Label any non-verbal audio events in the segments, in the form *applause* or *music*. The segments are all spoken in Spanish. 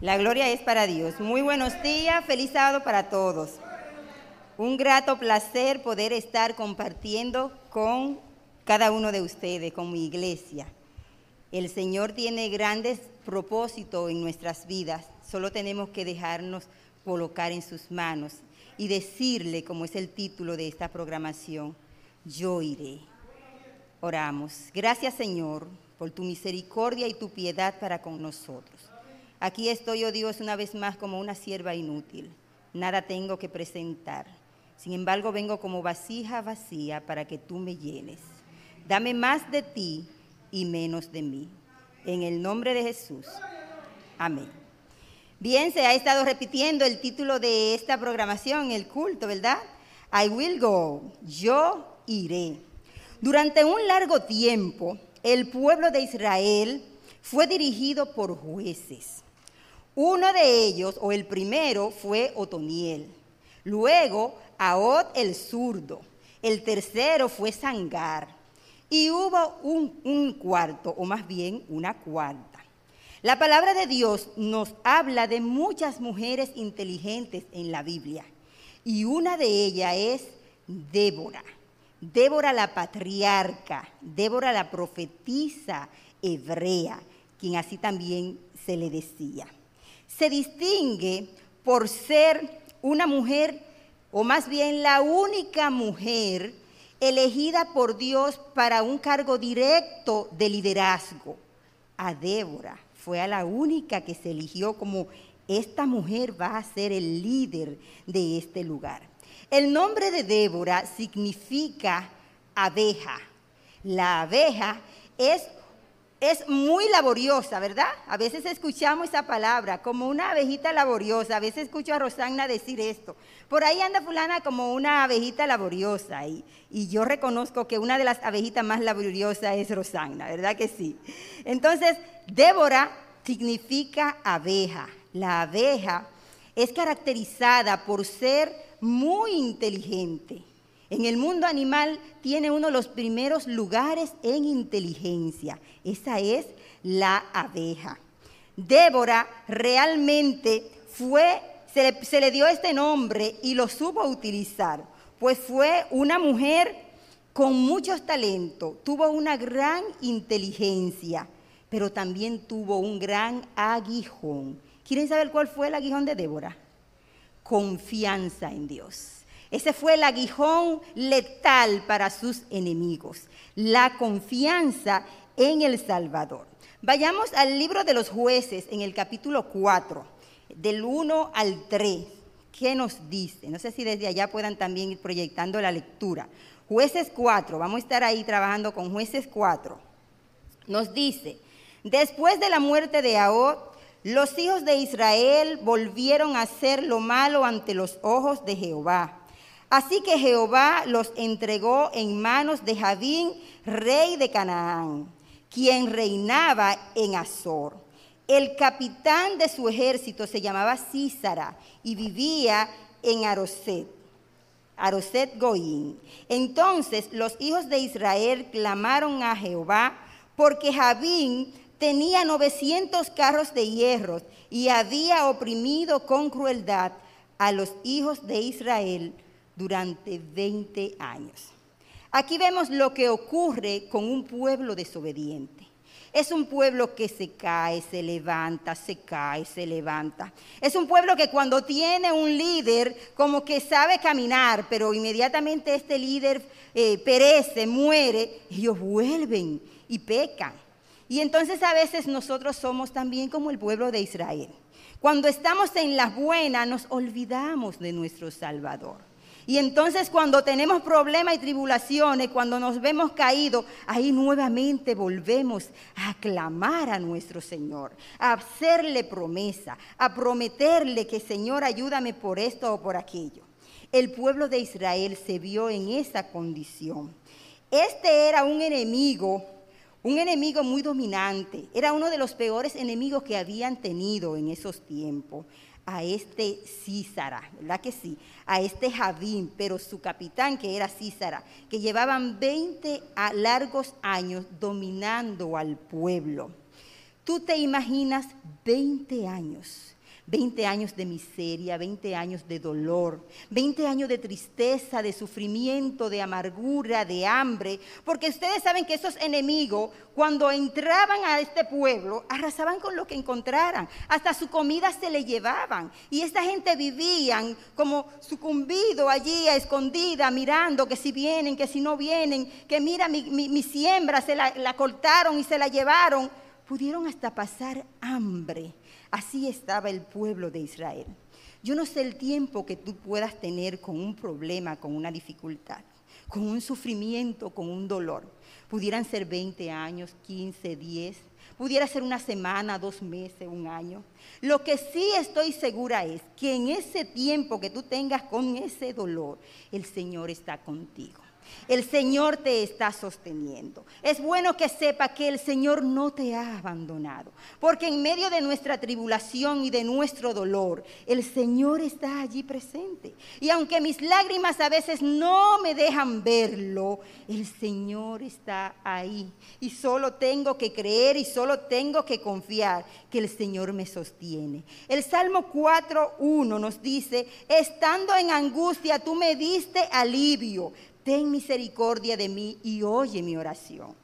La gloria es para Dios. Muy buenos días, feliz sábado para todos. Un grato placer poder estar compartiendo con cada uno de ustedes, con mi iglesia. El Señor tiene grandes propósitos en nuestras vidas, solo tenemos que dejarnos colocar en sus manos y decirle, como es el título de esta programación, yo iré. Oramos. Gracias Señor por tu misericordia y tu piedad para con nosotros. Aquí estoy, oh Dios, una vez más como una sierva inútil. Nada tengo que presentar. Sin embargo, vengo como vasija vacía para que tú me llenes. Dame más de ti y menos de mí. En el nombre de Jesús. Amén. Bien, se ha estado repitiendo el título de esta programación, el culto, ¿verdad? I will go, yo iré. Durante un largo tiempo, el pueblo de Israel fue dirigido por jueces. Uno de ellos, o el primero, fue Otoniel. Luego, Aot el zurdo. El tercero fue Sangar. Y hubo un, un, cuarto, o más bien una cuarta. La palabra de Dios nos habla de muchas mujeres inteligentes en la Biblia. Y una de ellas es Débora. Débora la patriarca, Débora la profetisa hebrea, quien así también se le decía se distingue por ser una mujer, o más bien la única mujer elegida por Dios para un cargo directo de liderazgo. A Débora fue a la única que se eligió como esta mujer va a ser el líder de este lugar. El nombre de Débora significa abeja. La abeja es es muy laboriosa, ¿verdad? A veces escuchamos esa palabra como una abejita laboriosa. A veces escucho a Rosana decir esto. Por ahí anda fulana como una abejita laboriosa. Y, y yo reconozco que una de las abejitas más laboriosas es Rosana, ¿verdad que sí? Entonces, Débora significa abeja. La abeja es caracterizada por ser muy inteligente en el mundo animal tiene uno de los primeros lugares en inteligencia. Esa es la abeja. Débora realmente fue, se le, dio este nombre y lo supo utilizar, pues fue una mujer con muchos talentos, tuvo una gran inteligencia, pero también tuvo un gran aguijón. ¿Quieren saber cuál fue el aguijón de Débora? Confianza en Dios. Ese fue el aguijón letal para sus enemigos, la confianza en el Salvador. Vayamos al libro de los jueces en el capítulo 4, del 1 al 3. ¿Qué nos dice? No sé si desde allá puedan también ir proyectando la lectura. Jueces 4, vamos a estar ahí trabajando con jueces 4. Nos dice, después de la muerte de Ahod, los hijos de Israel volvieron a hacer lo malo ante los ojos de Jehová Así que Jehová los entregó en manos de Javín, rey de Canaán, quien reinaba en Azor. El capitán de su ejército se llamaba Císara y vivía en Aroset, Aroset Goín. Entonces los hijos de Israel clamaron a Jehová porque Javín tenía 900 carros de hierro y había oprimido con crueldad a los hijos de Israel durante 20 años. Aquí vemos lo que ocurre con un pueblo desobediente. Es un pueblo que se cae, se levanta, se cae, se levanta. Es un pueblo que cuando tiene un líder como que sabe caminar, pero inmediatamente este líder eh, perece, muere, ellos vuelven y pecan. Y entonces a veces nosotros somos también como el pueblo de Israel. Cuando estamos en las buenas nos olvidamos de nuestro Salvador. Y entonces cuando tenemos problemas y tribulaciones, cuando nos vemos caídos, ahí nuevamente volvemos a clamar a nuestro Señor, a hacerle promesa, a prometerle que Señor ayúdame por esto o por aquello. El pueblo de Israel se vio en esa condición. Este era un enemigo, un enemigo muy dominante, era uno de los peores enemigos que habían tenido en esos tiempos a este Císara, ¿verdad que sí? A este Javín, pero su capitán que era Císara, que llevaban 20 largos años dominando al pueblo. Tú te imaginas 20 años 20 años de miseria, 20 años de dolor, 20 años de tristeza, de sufrimiento, de amargura, de hambre, porque ustedes saben que esos enemigos cuando entraban a este pueblo arrasaban con lo que encontraran, hasta su comida se le llevaban y esta gente vivían como sucumbido allí a escondida, mirando que si vienen, que si no vienen, que mira mi, siembra se la, la cortaron y se la llevaron, pudieron hasta pasar hambre Así estaba el pueblo de Israel. Yo no sé el tiempo que tú puedas tener con un problema, con una dificultad, con un sufrimiento, con un dolor. Pudieran ser 20 años, 15, 10, pudiera ser una semana, dos meses, un año. Lo que sí estoy segura es que en ese tiempo que tú tengas con ese dolor, el Señor está contigo. El Señor te está sosteniendo. Es bueno que sepa que el Señor no te ha abandonado, porque en medio de nuestra tribulación y de nuestro dolor, el Señor está allí presente. Y aunque mis lágrimas a veces no me dejan verlo, el Señor está ahí. Y solo tengo que creer y solo tengo que confiar que el Señor me sostiene. El Salmo 4.1 nos dice, estando en angustia, tú me diste alivio ten misericordia de mí y oye mi oración.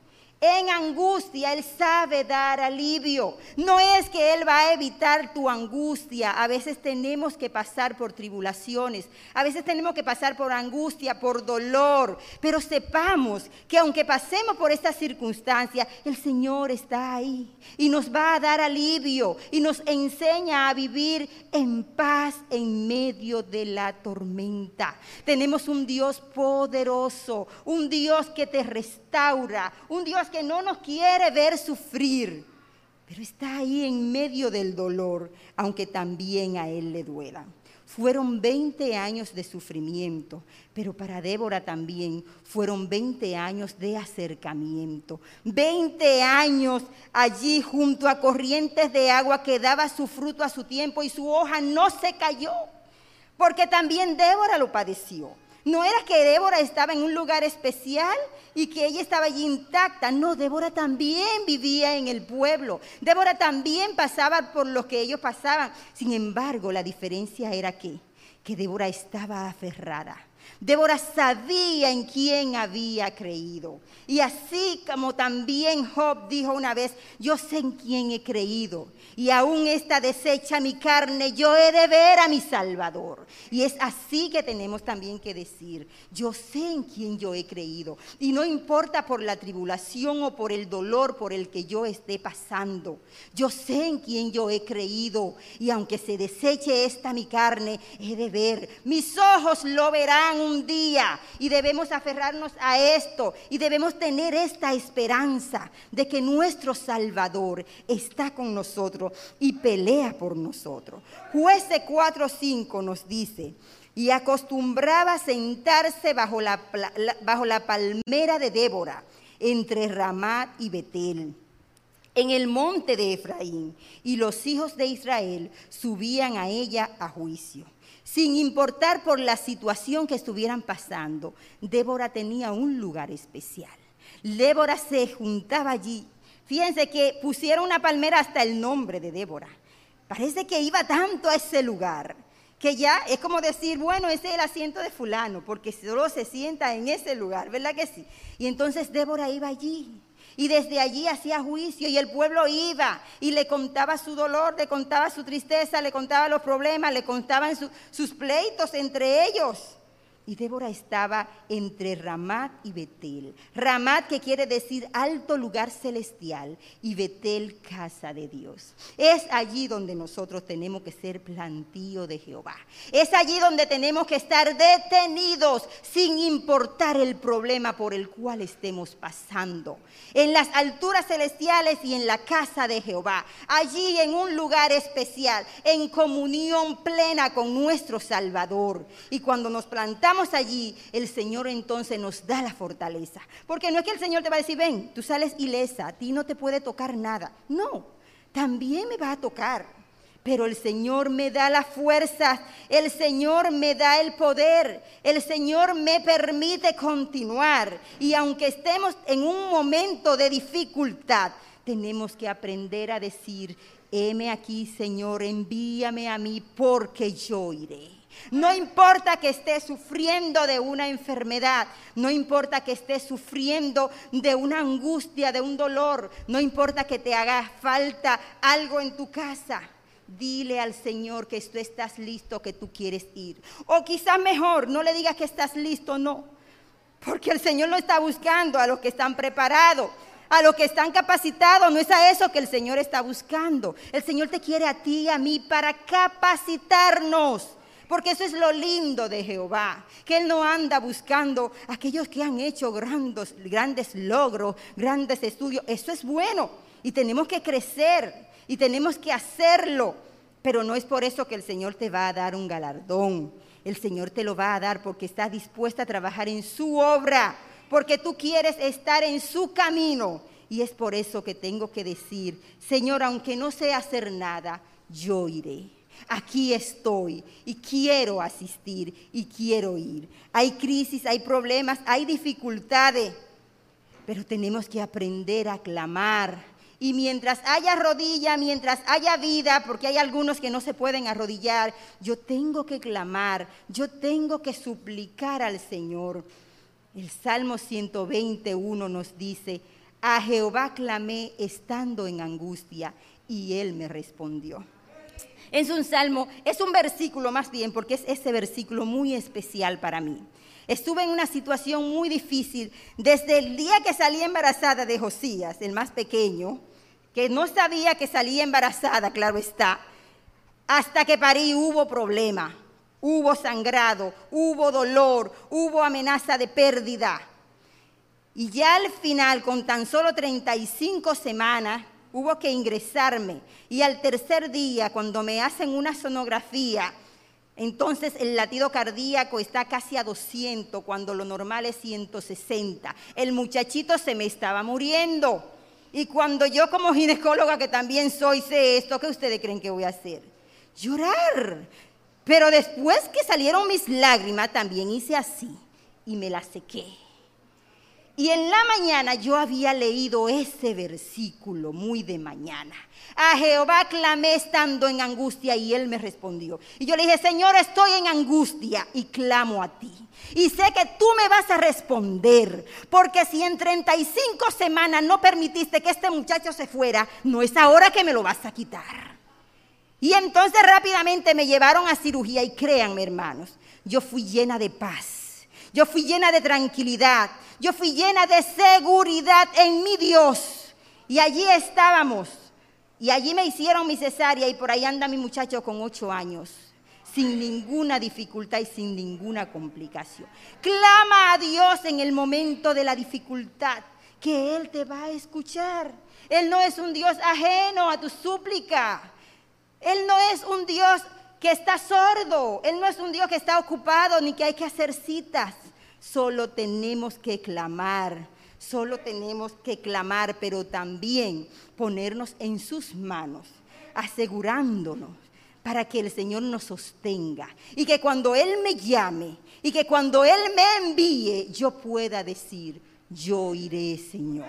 En angustia Él sabe dar alivio. No es que Él va a evitar tu angustia. A veces tenemos que pasar por tribulaciones. A veces tenemos que pasar por angustia, por dolor. Pero sepamos que aunque pasemos por esta circunstancia, el Señor está ahí y nos va a dar alivio y nos enseña a vivir en paz en medio de la tormenta. Tenemos un Dios poderoso, un Dios que te restaura, un Dios que no nos quiere ver sufrir, pero está ahí en medio del dolor, aunque también a Él le duela. Fueron 20 años de sufrimiento, pero para Débora también fueron 20 años de acercamiento. 20 años allí junto a corrientes de agua que daba su fruto a su tiempo y su hoja no se cayó, porque también Débora lo padeció. No era que Débora estaba en un lugar especial y que ella estaba allí intacta. No, Débora también vivía en el pueblo. Débora también pasaba por lo que ellos pasaban. Sin embargo, la diferencia era que, que Débora estaba aferrada Débora sabía en quién había creído. Y así como también Job dijo una vez, yo sé en quién he creído. Y aún esta desecha mi carne, yo he de ver a mi Salvador. Y es así que tenemos también que decir, yo sé en quién yo he creído. Y no importa por la tribulación o por el dolor por el que yo esté pasando. Yo sé en quién yo he creído. Y aunque se deseche esta mi carne, he de ver. Mis ojos lo verán un día y debemos aferrarnos a esto y debemos tener esta esperanza de que nuestro Salvador está con nosotros y pelea por nosotros. Jueces 4:5 nos dice, y acostumbraba sentarse bajo la, bajo la palmera de Débora, entre Ramat y Betel en el monte de Efraín, y los hijos de Israel subían a ella a juicio sin importar por la situación que estuvieran pasando, Débora tenía un lugar especial. Débora se juntaba allí. Fíjense que pusieron una palmera hasta el nombre de Débora. Parece que iba tanto a ese lugar que ya es como decir, bueno, ese es el asiento de fulano, porque solo se sienta en ese lugar, ¿verdad que sí? Y entonces Débora iba allí y desde allí hacía juicio y el pueblo iba y le contaba su dolor, le contaba su tristeza, le contaba los problemas, le contaban sus pleitos entre ellos. Y Débora estaba entre Ramat y Betel. Ramat que quiere decir alto lugar celestial y Betel casa de Dios. Es allí donde nosotros tenemos que ser plantío de Jehová. Es allí donde tenemos que estar detenidos sin importar el problema por el cual estemos pasando. En las alturas celestiales y en la casa de Jehová. Allí en un lugar especial, en comunión plena con nuestro Salvador. Y cuando nos plantamos allí, el Señor entonces nos da la fortaleza. Porque no es que el Señor te va a decir, ven, tú sales ilesa, a ti no te puede tocar nada. No, también me va a tocar. Pero el Señor me da la fuerza, el Señor me da el poder, el Señor me permite continuar. Y aunque estemos en un momento de dificultad, tenemos que aprender a decir, heme aquí, Señor, envíame a mí porque yo iré. No importa que estés sufriendo de una enfermedad, no importa que estés sufriendo de una angustia, de un dolor, no importa que te haga falta algo en tu casa. Dile al Señor que tú estás listo, que tú quieres ir. O quizás mejor, no le digas que estás listo, no. Porque el Señor no está buscando a los que están preparados, a los que están capacitados. No es a eso que el Señor está buscando. El Señor te quiere a ti y a mí para capacitarnos. Porque eso es lo lindo de Jehová, que Él no anda buscando aquellos que han hecho grandes, grandes logros, grandes estudios. Eso es bueno y tenemos que crecer y tenemos que hacerlo. Pero no es por eso que el Señor te va a dar un galardón. El Señor te lo va a dar porque está dispuesta a trabajar en su obra, porque tú quieres estar en su camino. Y es por eso que tengo que decir, Señor, aunque no sé hacer nada, yo iré. Aquí estoy y quiero asistir y quiero ir. Hay crisis, hay problemas, hay dificultades, pero tenemos que aprender a clamar, y mientras haya rodilla, mientras haya vida, porque hay algunos que no se pueden arrodillar, yo tengo que clamar, yo tengo que suplicar al Señor. El Salmo 121 nos dice, a Jehová clamé estando en angustia y él me respondió. Es un salmo, es un versículo más bien, porque es ese versículo muy especial para mí. Estuve en una situación muy difícil desde el día que salí embarazada de Josías, el más pequeño, que no sabía que salía embarazada, claro está, hasta que parí hubo problema, hubo sangrado, hubo dolor, hubo amenaza de pérdida. Y ya al final, con tan solo 35 semanas, hubo que ingresarme. Y al tercer día, cuando me hacen una sonografía, entonces el latido cardíaco está casi a 200, cuando lo normal es 160. El muchachito se me estaba muriendo. Y cuando yo como ginecóloga, que también soy, sé esto, ¿qué ustedes creen que voy a hacer? Llorar. Pero después que salieron mis lágrimas, también hice así y me las sequé. Y en la mañana yo había leído ese versículo muy de mañana. A Jehová clamé estando en angustia y él me respondió. Y yo le dije, Señor, estoy en angustia y clamo a ti. Y sé que tú me vas a responder, porque si en 35 semanas no permitiste que este muchacho se fuera, no es ahora que me lo vas a quitar. Y entonces rápidamente me llevaron a cirugía y créanme hermanos, yo fui llena de paz, yo fui llena de tranquilidad, yo fui llena de seguridad en mi Dios. Y allí estábamos y allí me hicieron mi cesárea y por ahí anda mi muchacho con ocho años, sin ninguna dificultad y sin ninguna complicación. Clama a Dios en el momento de la dificultad, que Él te va a escuchar. Él no es un Dios ajeno a tu súplica. Él no es un Dios que está sordo. Él no es un Dios que está ocupado ni que hay que hacer citas. Solo tenemos que clamar Solo tenemos que clamar, pero también ponernos en sus manos, asegurándonos para que el Señor nos sostenga y que cuando Él me llame y que cuando Él me envíe, yo pueda decir, yo iré, Señor.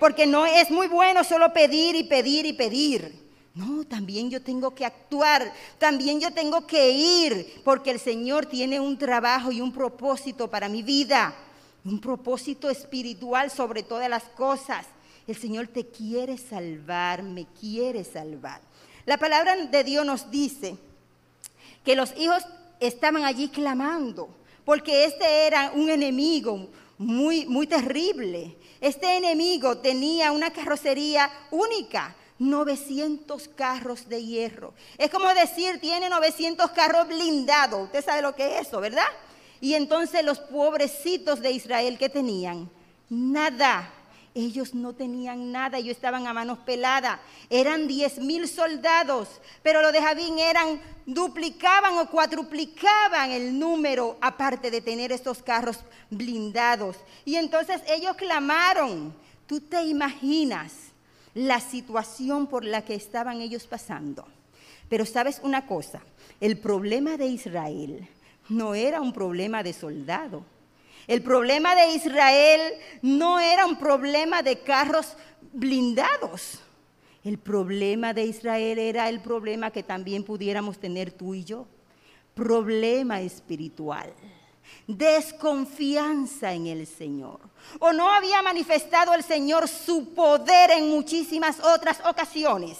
Porque no es muy bueno solo pedir y pedir y pedir. No, también yo tengo que actuar, también yo tengo que ir, porque el Señor tiene un trabajo y un propósito para mi vida un propósito espiritual sobre todas las cosas. El Señor te quiere salvar, me quiere salvar. La palabra de Dios nos dice que los hijos estaban allí clamando, porque este era un enemigo muy, muy terrible. Este enemigo tenía una carrocería única, 900 carros de hierro. Es como decir, tiene 900 carros blindados. Usted sabe lo que es eso, ¿verdad? Y entonces los pobrecitos de Israel, ¿qué tenían? Nada. Ellos no tenían nada, ellos estaban a manos peladas. Eran diez mil soldados, pero los de Javín eran, duplicaban o cuadruplicaban el número, aparte de tener estos carros blindados. Y entonces ellos clamaron. ¿Tú te imaginas la situación por la que estaban ellos pasando? Pero sabes una cosa, el problema de Israel no era un problema de soldado. El problema de Israel no era un problema de carros blindados. El problema de Israel era el problema que también pudiéramos tener tú y yo. Problema espiritual. Desconfianza en el Señor. O no había manifestado el Señor su poder en muchísimas otras ocasiones.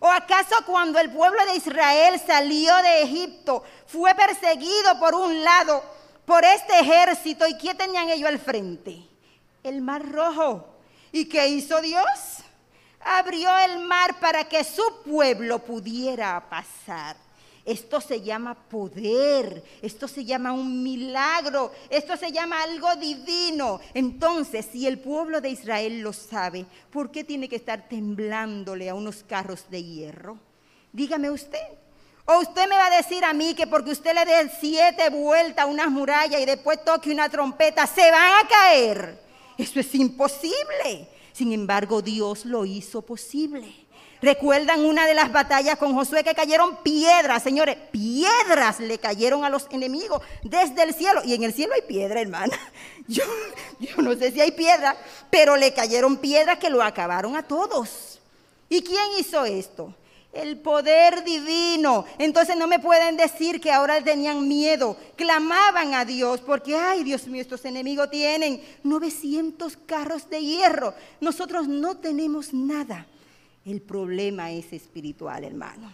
¿O acaso cuando el pueblo de Israel salió de Egipto fue perseguido por un lado por este ejército y qué tenían ellos al frente? El mar rojo. ¿Y qué hizo Dios? abrió el mar para que su pueblo pudiera pasar. Esto se llama poder, esto se llama un milagro, esto se llama algo divino. Entonces, si el pueblo de Israel lo sabe, ¿por qué tiene que estar temblándole a unos carros de hierro? Dígame usted. O usted me va a decir a mí que porque usted le dé siete vueltas a unas murallas y después toque una trompeta, se van a caer. Eso es imposible. Sin embargo, Dios lo hizo posible. ¿Recuerdan una de las batallas con Josué que cayeron piedras, señores? Piedras le cayeron a los enemigos desde el cielo. Y en el cielo hay piedra, hermana. *laughs* Yo, yo no sé si hay piedra, pero le cayeron piedras que lo acabaron a todos. ¿Y quién hizo esto? el poder divino. Entonces no me pueden decir que ahora tenían miedo. Clamaban a Dios porque, ay Dios mío, estos enemigos tienen 900 carros de hierro. Nosotros no tenemos nada. El problema es espiritual, hermano.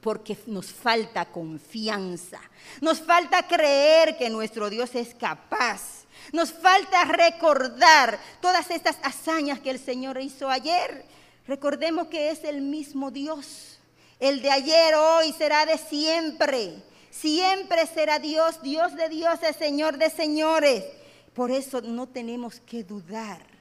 Porque nos falta confianza. Nos falta creer que nuestro Dios es capaz. Nos falta recordar todas estas hazañas que el Señor hizo ayer. Recordemos que es el mismo Dios. El de ayer, hoy será de siempre. Siempre será Dios, Dios de dioses, Señor de señores. Por eso no tenemos que dudar.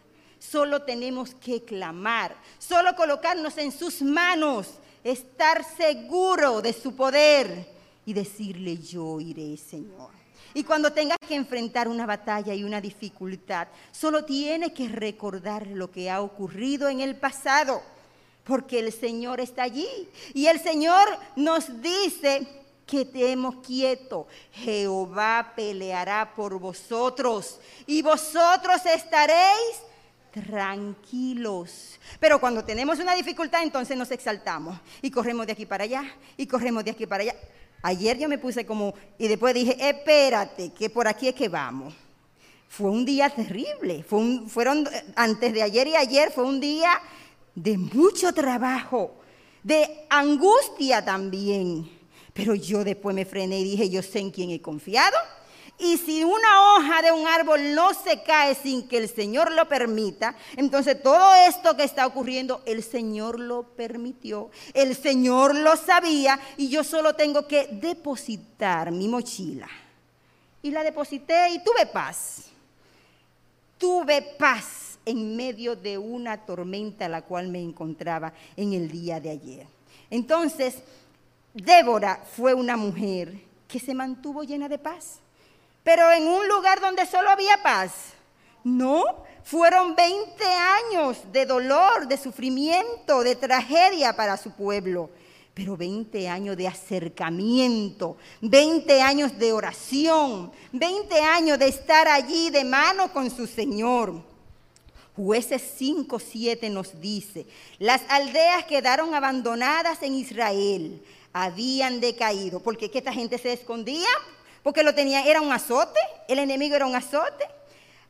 Solo tenemos que clamar. Solo colocarnos en sus manos. Estar seguro de su poder. Y decirle, yo iré, Señor. Y cuando tengas que enfrentar una batalla y una dificultad, solo tienes que recordar lo que ha ocurrido en el pasado, porque el Señor está allí. Y el Señor nos dice que estemos quietos. Jehová peleará por vosotros y vosotros estaréis tranquilos. Pero cuando tenemos una dificultad, entonces nos exaltamos y corremos de aquí para allá y corremos de aquí para allá. Ayer yo me puse como, y después dije, espérate, que por aquí es que vamos. Fue un día terrible, fueron, antes de ayer y ayer fue un día de mucho trabajo, de angustia también. Pero yo después me frené y dije, yo sé en quién he confiado y si una hoja de un árbol no se cae sin que el Señor lo permita, entonces todo esto que está ocurriendo, el Señor lo permitió, el Señor lo sabía y yo solo tengo que depositar mi mochila. Y la deposité y tuve paz. Tuve paz en medio de una tormenta a la cual me encontraba en el día de ayer. Entonces, Débora fue una mujer que se mantuvo llena de paz pero en un lugar donde solo había paz. No, fueron 20 años de dolor, de sufrimiento, de tragedia para su pueblo. Pero 20 años de acercamiento, 20 años de oración, 20 años de estar allí de mano con su Señor. Jueces 5, 7 nos dice, las aldeas quedaron abandonadas en Israel, habían decaído, porque que esta gente se escondía porque lo tenía, era un azote, el enemigo era un azote.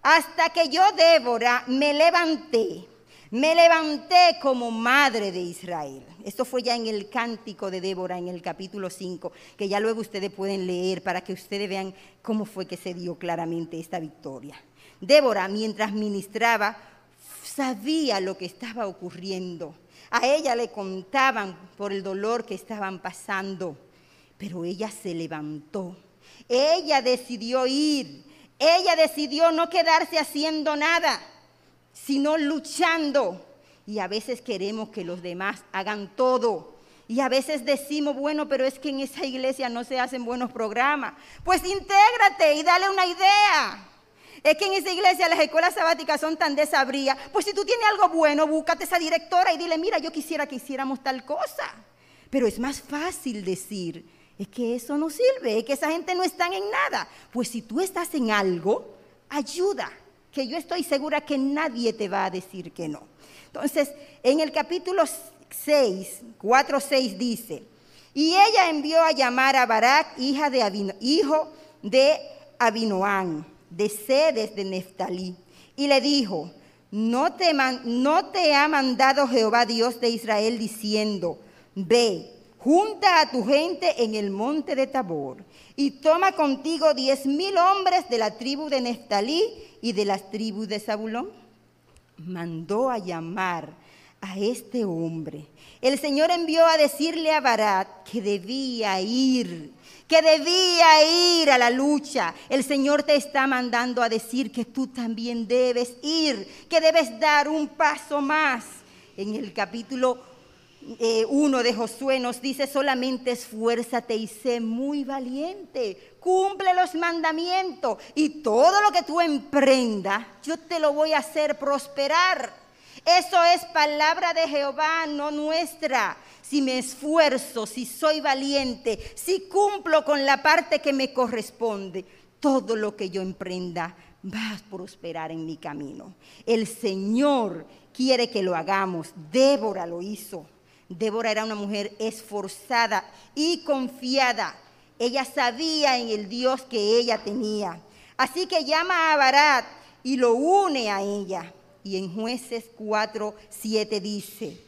Hasta que yo, Débora, me levanté, me levanté como madre de Israel. Esto fue ya en el cántico de Débora, en el capítulo 5, que ya luego ustedes pueden leer para que ustedes vean cómo fue que se dio claramente esta victoria. Débora, mientras ministraba, sabía lo que estaba ocurriendo. A ella le contaban por el dolor que estaban pasando, pero ella se levantó ella decidió ir. Ella decidió no quedarse haciendo nada, sino luchando. Y a veces queremos que los demás hagan todo. Y a veces decimos, bueno, pero es que en esa iglesia no se hacen buenos programas. Pues intégrate y dale una idea. Es que en esa iglesia las escuelas sabáticas son tan desabridas. Pues si tú tienes algo bueno, búscate esa directora y dile, mira, yo quisiera que hiciéramos tal cosa. Pero es más fácil decir, es que eso no sirve, es que esa gente no está en nada. Pues si tú estás en algo, ayuda, que yo estoy segura que nadie te va a decir que no. Entonces, en el capítulo 6, 4, 6 dice, y ella envió a llamar a Barak, hija de hijo de Abinoán, de Sedes de Neftalí, y le dijo, no te, no te ha mandado Jehová Dios de Israel diciendo, ve, junta a tu gente en el monte de Tabor, y toma contigo diez mil hombres de la tribu de Neftalí y de las tribus de Zabulón. Mandó a llamar a este hombre. El Señor envió a decirle a Barat que debía ir, que debía ir a la lucha. El Señor te está mandando a decir que tú también debes ir, que debes dar un paso más. En el capítulo eh, uno de Josué nos dice, solamente esfuérzate y sé muy valiente, cumple los mandamientos y todo lo que tú emprendas, yo te lo voy a hacer prosperar. Eso es palabra de Jehová, no nuestra. Si me esfuerzo, si soy valiente, si cumplo con la parte que me corresponde, todo lo que yo emprenda va a prosperar en mi camino. El Señor quiere que lo hagamos. Débora lo hizo. Débora era una mujer esforzada y confiada. Ella sabía en el Dios que ella tenía. Así que llama a Barat y lo une a ella. Y en jueces 4, 7 dice,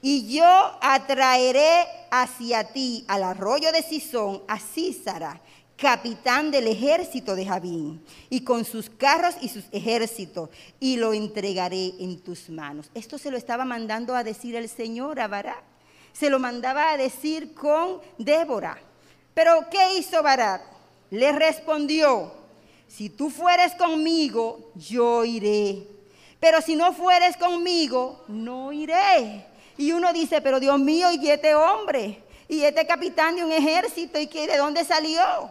y yo atraeré hacia ti al arroyo de Sison a Císara, capitán del ejército de Javín, y con sus carros y sus ejércitos, y lo entregaré en tus manos. Esto se lo estaba mandando a decir el Señor a Barak. Se lo mandaba a decir con Débora. Pero ¿qué hizo Barak? Le respondió, si tú fueres conmigo, yo iré. Pero si no fueres conmigo, no iré. Y uno dice, pero Dios mío, ¿y este hombre? ¿Y este capitán de un ejército? ¿Y que, de dónde salió?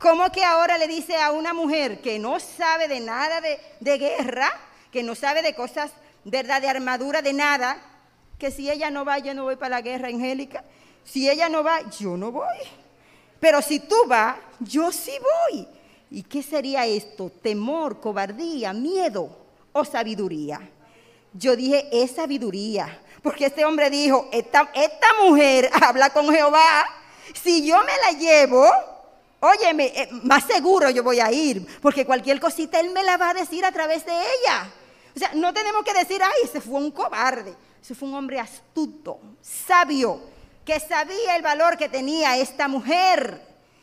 ¿Cómo que ahora le dice a una mujer que no sabe de nada de, guerra, que no sabe de cosas, verdad, de armadura, de nada, que si ella no va, yo no voy para la guerra, Angélica? Si ella no va, yo no voy. Pero si tú vas, yo sí voy. ¿Y qué sería esto? Temor, cobardía, miedo o sabiduría. Yo dije, es sabiduría. Porque este hombre dijo, esta, esta mujer *laughs* habla con Jehová. Si yo me la llevo, óyeme, eh, más seguro yo voy a ir, porque cualquier cosita Él me la va a decir a través de ella. O sea, no tenemos que decir, ay, ese fue un cobarde. Ese fue un hombre astuto, sabio, que sabía el valor que tenía esta mujer.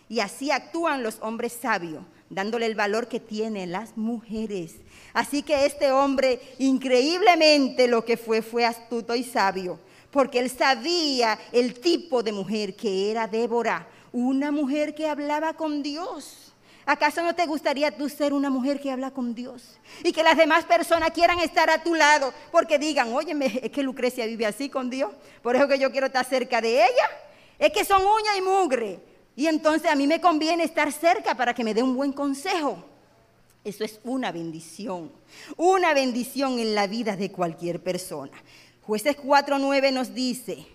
Y así actúan los hombres sabios, dándole el valor que tienen las mujeres. Así que este hombre, increíblemente lo que fue, fue astuto y sabio, porque él sabía el tipo de mujer que era Débora una mujer que hablaba con Dios. ¿Acaso no te gustaría tú ser una mujer que habla con Dios? Y que las demás personas quieran estar a tu lado porque digan, óyeme, es que Lucrecia vive así con Dios, por eso que yo quiero estar cerca de ella. Es que son uña y mugre. Y entonces a mí me conviene estar cerca para que me dé un buen consejo. Eso es una bendición, una bendición en la vida de cualquier persona. Jueces 4.9 nos dice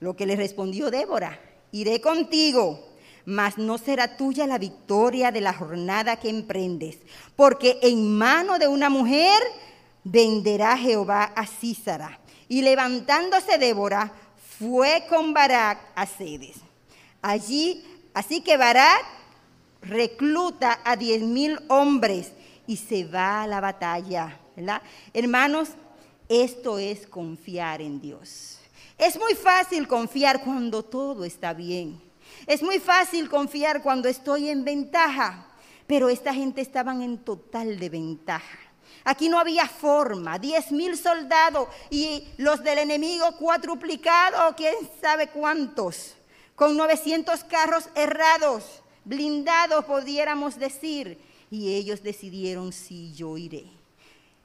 lo que le respondió Débora iré contigo, mas no será tuya la victoria de la jornada que emprendes, porque en mano de una mujer venderá Jehová a Císara. Y levantándose Débora, fue con Barak a Cedes. Allí, así que Barak recluta a diez mil hombres y se va a la batalla. Hermanos, esto es confiar en Dios. Es muy fácil confiar cuando todo está bien. Es muy fácil confiar cuando estoy en ventaja. Pero esta gente estaban en total de ventaja. Aquí no había forma. Diez mil soldados y los del enemigo cuatruplicados, quién sabe cuántos. Con 900 carros errados, blindados, pudiéramos decir. Y ellos decidieron si yo iré.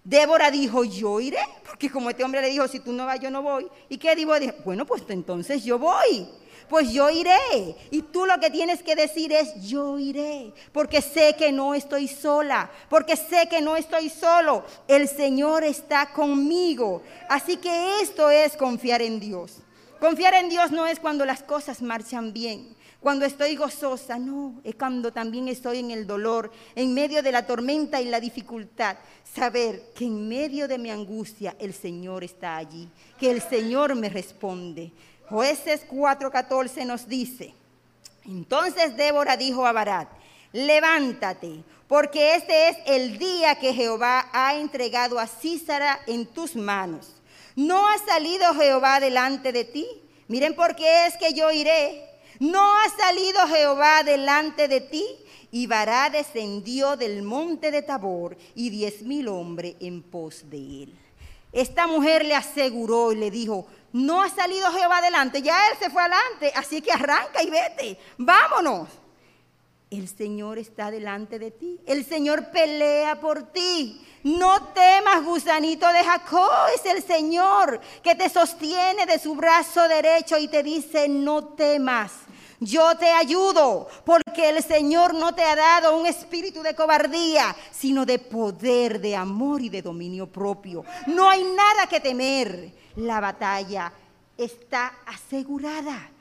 Débora dijo, yo iré, porque como este hombre le dijo, si tú no vas, yo no voy. ¿Y qué dijo? Bueno, pues entonces yo voy, pues yo iré. Y tú lo que tienes que decir es, yo iré, porque sé que no estoy sola, porque sé que no estoy solo. El Señor está conmigo. Así que esto es confiar en Dios. Confiar en Dios no es cuando las cosas marchan bien. Cuando estoy gozosa, no, es cuando también estoy en el dolor, en medio de la tormenta y la dificultad. Saber que en medio de mi angustia el Señor está allí, que el Señor me responde. Jueces 4:14 nos dice, entonces Débora dijo a Barat, levántate, porque este es el día que Jehová ha entregado a Císara en tus manos. ¿No ha salido Jehová delante de ti? Miren por qué es que yo iré ¿No ha salido Jehová delante de ti? Y Bará descendió del monte de Tabor y diez mil hombres en pos de él. Esta mujer le aseguró y le dijo, no ha salido Jehová delante, ya él se fue adelante, así que arranca y vete, vámonos. El Señor está delante de ti, el Señor pelea por ti. No temas, gusanito de Jacob, es el Señor que te sostiene de su brazo derecho y te dice, no temas. Yo te ayudo porque el Señor no te ha dado un espíritu de cobardía, sino de poder, de amor y de dominio propio. No hay nada que temer. La batalla está asegurada.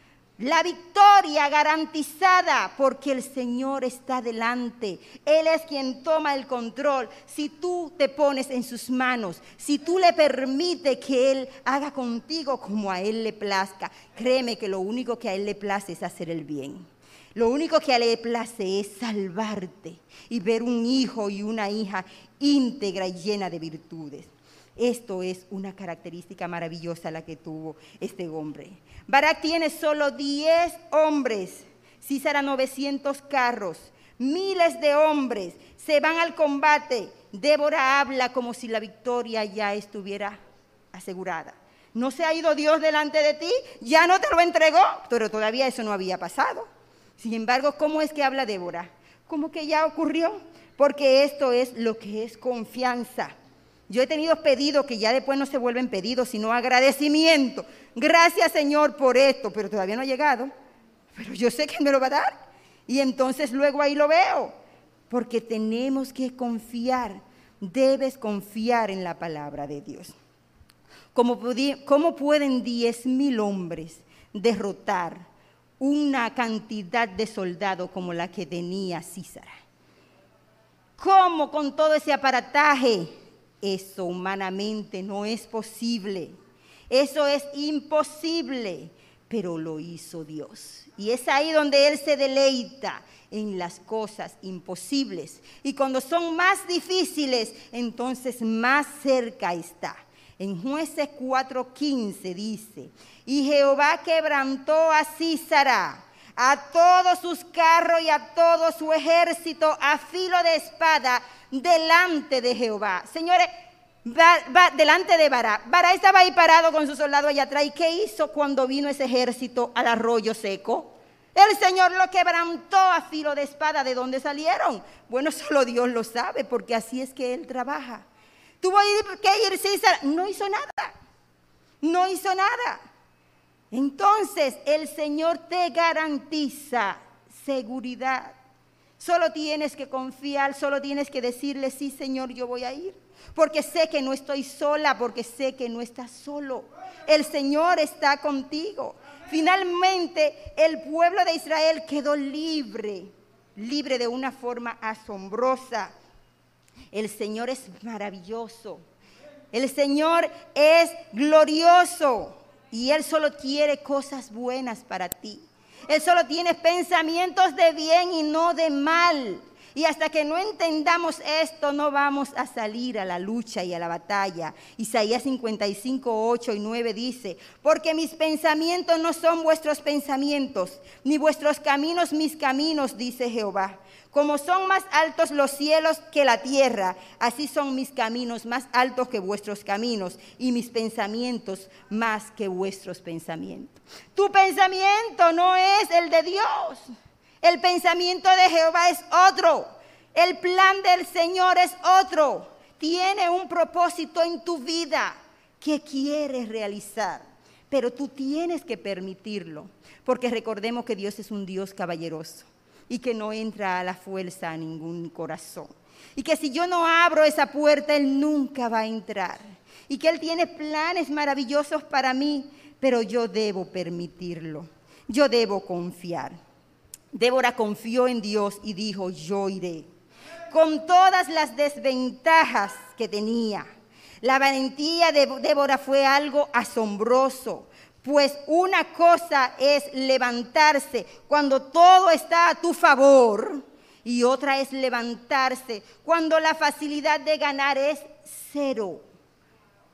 La victoria garantizada porque el Señor está delante. Él es quien toma el control. Si tú te pones en sus manos, si tú le permites que Él haga contigo como a Él le plazca, créeme que lo único que a Él le place es hacer el bien. Lo único que a Él le place es salvarte y ver un hijo y una hija íntegra y llena de virtudes. Esto es una característica maravillosa la que tuvo este hombre. Barak tiene solo 10 hombres, Císara 900 carros, miles de hombres, se van al combate. Débora habla como si la victoria ya estuviera asegurada. ¿No se ha ido Dios delante de ti? ¿Ya no te lo entregó? Pero todavía eso no había pasado. Sin embargo, ¿cómo es que habla Débora? Como que ya ocurrió, porque esto es lo que es confianza. Yo he tenido pedidos que ya después no se vuelven pedidos, sino agradecimiento. Gracias Señor por esto, pero todavía no ha llegado. Pero yo sé que me lo va a dar. Y entonces luego ahí lo veo. Porque tenemos que confiar. Debes confiar en la palabra de Dios. ¿Cómo, pueden diez mil hombres derrotar una cantidad de soldados como la que tenía Císara? ¿Cómo con todo ese aparataje? Eso humanamente no es posible. Eso es imposible, pero lo hizo Dios. Y es ahí donde Él se deleita en las cosas imposibles. Y cuando son más difíciles, entonces más cerca está. En jueces 4:15 dice, y Jehová quebrantó a Císara, a todos sus carros y a todo su ejército a filo de espada delante de Jehová. Señores, va, delante de Bará. Bará estaba ahí parado con su soldado allá atrás. ¿Y qué hizo cuando vino ese ejército al arroyo seco? El Señor lo quebrantó a filo de espada. ¿De dónde salieron? Bueno, *laughs* solo Dios lo sabe, porque así es que Él trabaja. Tuvo que ir César, no hizo nada. No hizo nada. Entonces el Señor te garantiza seguridad. Solo tienes que confiar, solo tienes que decirle, sí Señor, yo voy a ir. Porque sé que no estoy sola, porque sé que no estás solo. El Señor está contigo. Finalmente el pueblo de Israel quedó libre, libre de una forma asombrosa. El Señor es maravilloso. El Señor es glorioso. Y Él solo quiere cosas buenas para ti. Él solo tiene pensamientos de bien y no de mal. Y hasta que no entendamos esto, no vamos a salir a la lucha y a la batalla. Isaías 55, 8 y 9 dice, porque mis pensamientos no son vuestros pensamientos, ni vuestros caminos mis caminos, dice Jehová. Como son más altos los cielos que la tierra, así son mis caminos más altos que vuestros caminos y mis pensamientos más que vuestros pensamientos. Tu pensamiento no es el de Dios. El pensamiento de Jehová es otro. El plan del Señor es otro. Tiene un propósito en tu vida que quieres realizar. Pero tú tienes que permitirlo. Porque recordemos que Dios es un Dios caballeroso y que no entra a la fuerza a ningún corazón. Y que si yo no abro esa puerta, Él nunca va a entrar. Y que Él tiene planes maravillosos para mí, pero yo debo permitirlo. Yo debo confiar. Débora confió en Dios y dijo, yo iré. Con todas las desventajas que tenía, la valentía de Débora fue algo asombroso. Pues una cosa es levantarse cuando todo está a tu favor y otra es levantarse cuando la facilidad de ganar es cero.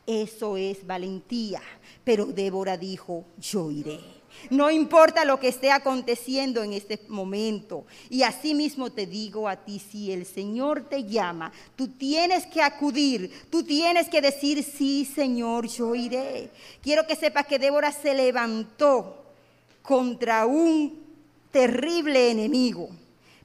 Eso es valentía. Pero Débora dijo, yo iré. No importa lo que esté aconteciendo en este momento. Y así mismo te digo a ti, si el Señor te llama, tú tienes que acudir, tú tienes que decir, sí, Señor, yo iré. Quiero que sepas que Débora se levantó contra un terrible enemigo,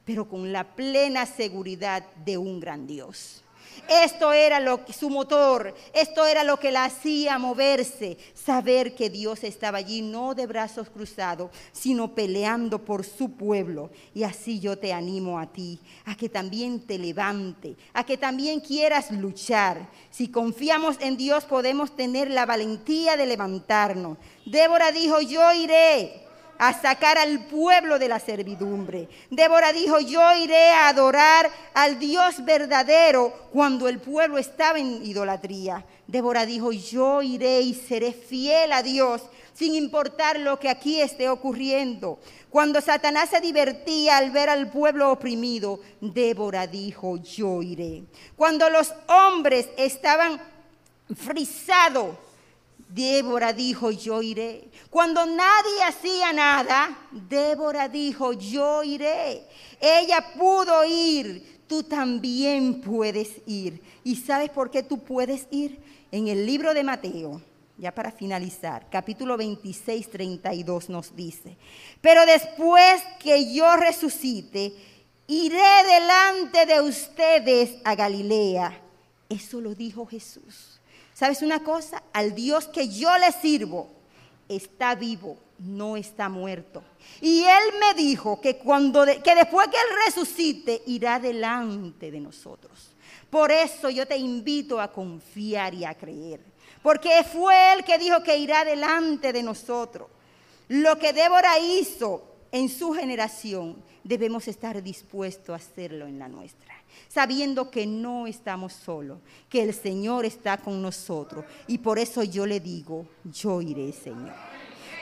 pero con la plena seguridad de un gran Dios. Esto era lo que, su motor, esto era lo que la hacía moverse, saber que Dios estaba allí, no de brazos cruzados, sino peleando por su pueblo. Y así yo te animo a ti, a que también te levante, a que también quieras luchar. Si confiamos en Dios podemos tener la valentía de levantarnos. Débora dijo, yo iré a sacar al pueblo de la servidumbre. Débora dijo, yo iré a adorar al Dios verdadero cuando el pueblo estaba en idolatría. Débora dijo, yo iré y seré fiel a Dios sin importar lo que aquí esté ocurriendo. Cuando Satanás se divertía al ver al pueblo oprimido, Débora dijo, yo iré. Cuando los hombres estaban frisados, Débora dijo, yo iré. Cuando nadie hacía nada, Débora dijo, yo iré. Ella pudo ir, tú también puedes ir. ¿Y sabes por qué tú puedes ir? En el libro de Mateo, ya para finalizar, capítulo 26, 32 nos dice, pero después que yo resucite, iré delante de ustedes a Galilea. Eso lo dijo Jesús. ¿Sabes una cosa? Al Dios que yo le sirvo está vivo, no está muerto. Y Él me dijo que, cuando que después que Él resucite, irá delante de nosotros. Por eso yo te invito a confiar y a creer. Porque fue Él que dijo que irá delante de nosotros. Lo que Débora hizo en su generación, debemos estar dispuestos a hacerlo en la nuestra sabiendo que no estamos solos, que el Señor está con nosotros. Y por eso yo le digo, yo iré, Señor.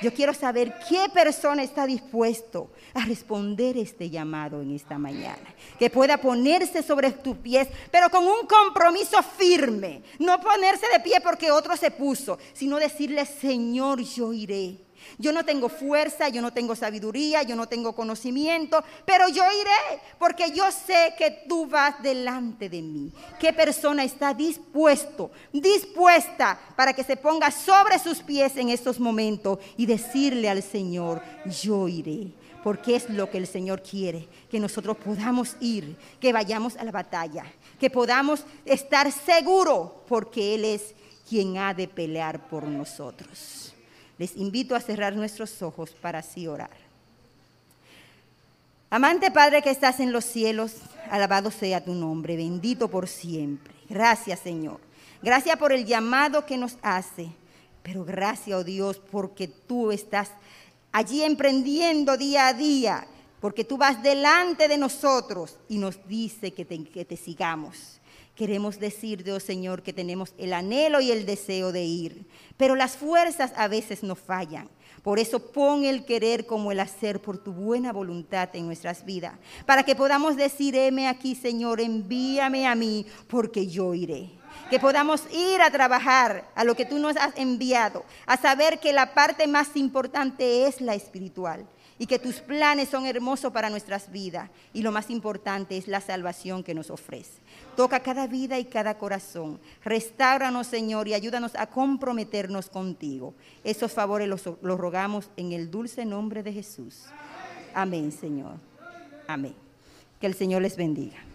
Yo quiero saber qué persona está dispuesto a responder este llamado en esta mañana. Que pueda ponerse sobre tus pies, pero con un compromiso firme. No ponerse de pie porque otro se puso, sino decirle, Señor, yo iré. Yo no tengo fuerza, yo no tengo sabiduría, yo no tengo conocimiento, pero yo iré porque yo sé que tú vas delante de mí. ¿Qué persona está dispuesto, dispuesta para que se ponga sobre sus pies en estos momentos y decirle al Señor, yo iré? Porque es lo que el Señor quiere, que nosotros podamos ir, que vayamos a la batalla, que podamos estar seguros porque Él es quien ha de pelear por nosotros. Les invito a cerrar nuestros ojos para así orar. Amante Padre que estás en los cielos, alabado sea tu nombre, bendito por siempre. Gracias Señor. Gracias por el llamado que nos hace, pero gracias, oh Dios, porque tú estás allí emprendiendo día a día, porque tú vas delante de nosotros y nos dice que te, que te sigamos. Queremos decirte, oh Señor, que tenemos el anhelo y el deseo de ir, pero las fuerzas a veces nos fallan. Por eso pon el querer como el hacer por tu buena voluntad en nuestras vidas, para que podamos decir, heme aquí, Señor, envíame a mí, porque yo iré. Que podamos ir a trabajar a lo que tú nos has enviado, a saber que la parte más importante es la espiritual y que tus planes son hermosos para nuestras vidas y lo más importante es la salvación que nos ofrece. Toca cada vida y cada corazón. Restáuranos, Señor, y ayúdanos a comprometernos contigo. Esos favores los, los rogamos en el dulce nombre de Jesús. Amén, Señor. Amén. Que el Señor les bendiga.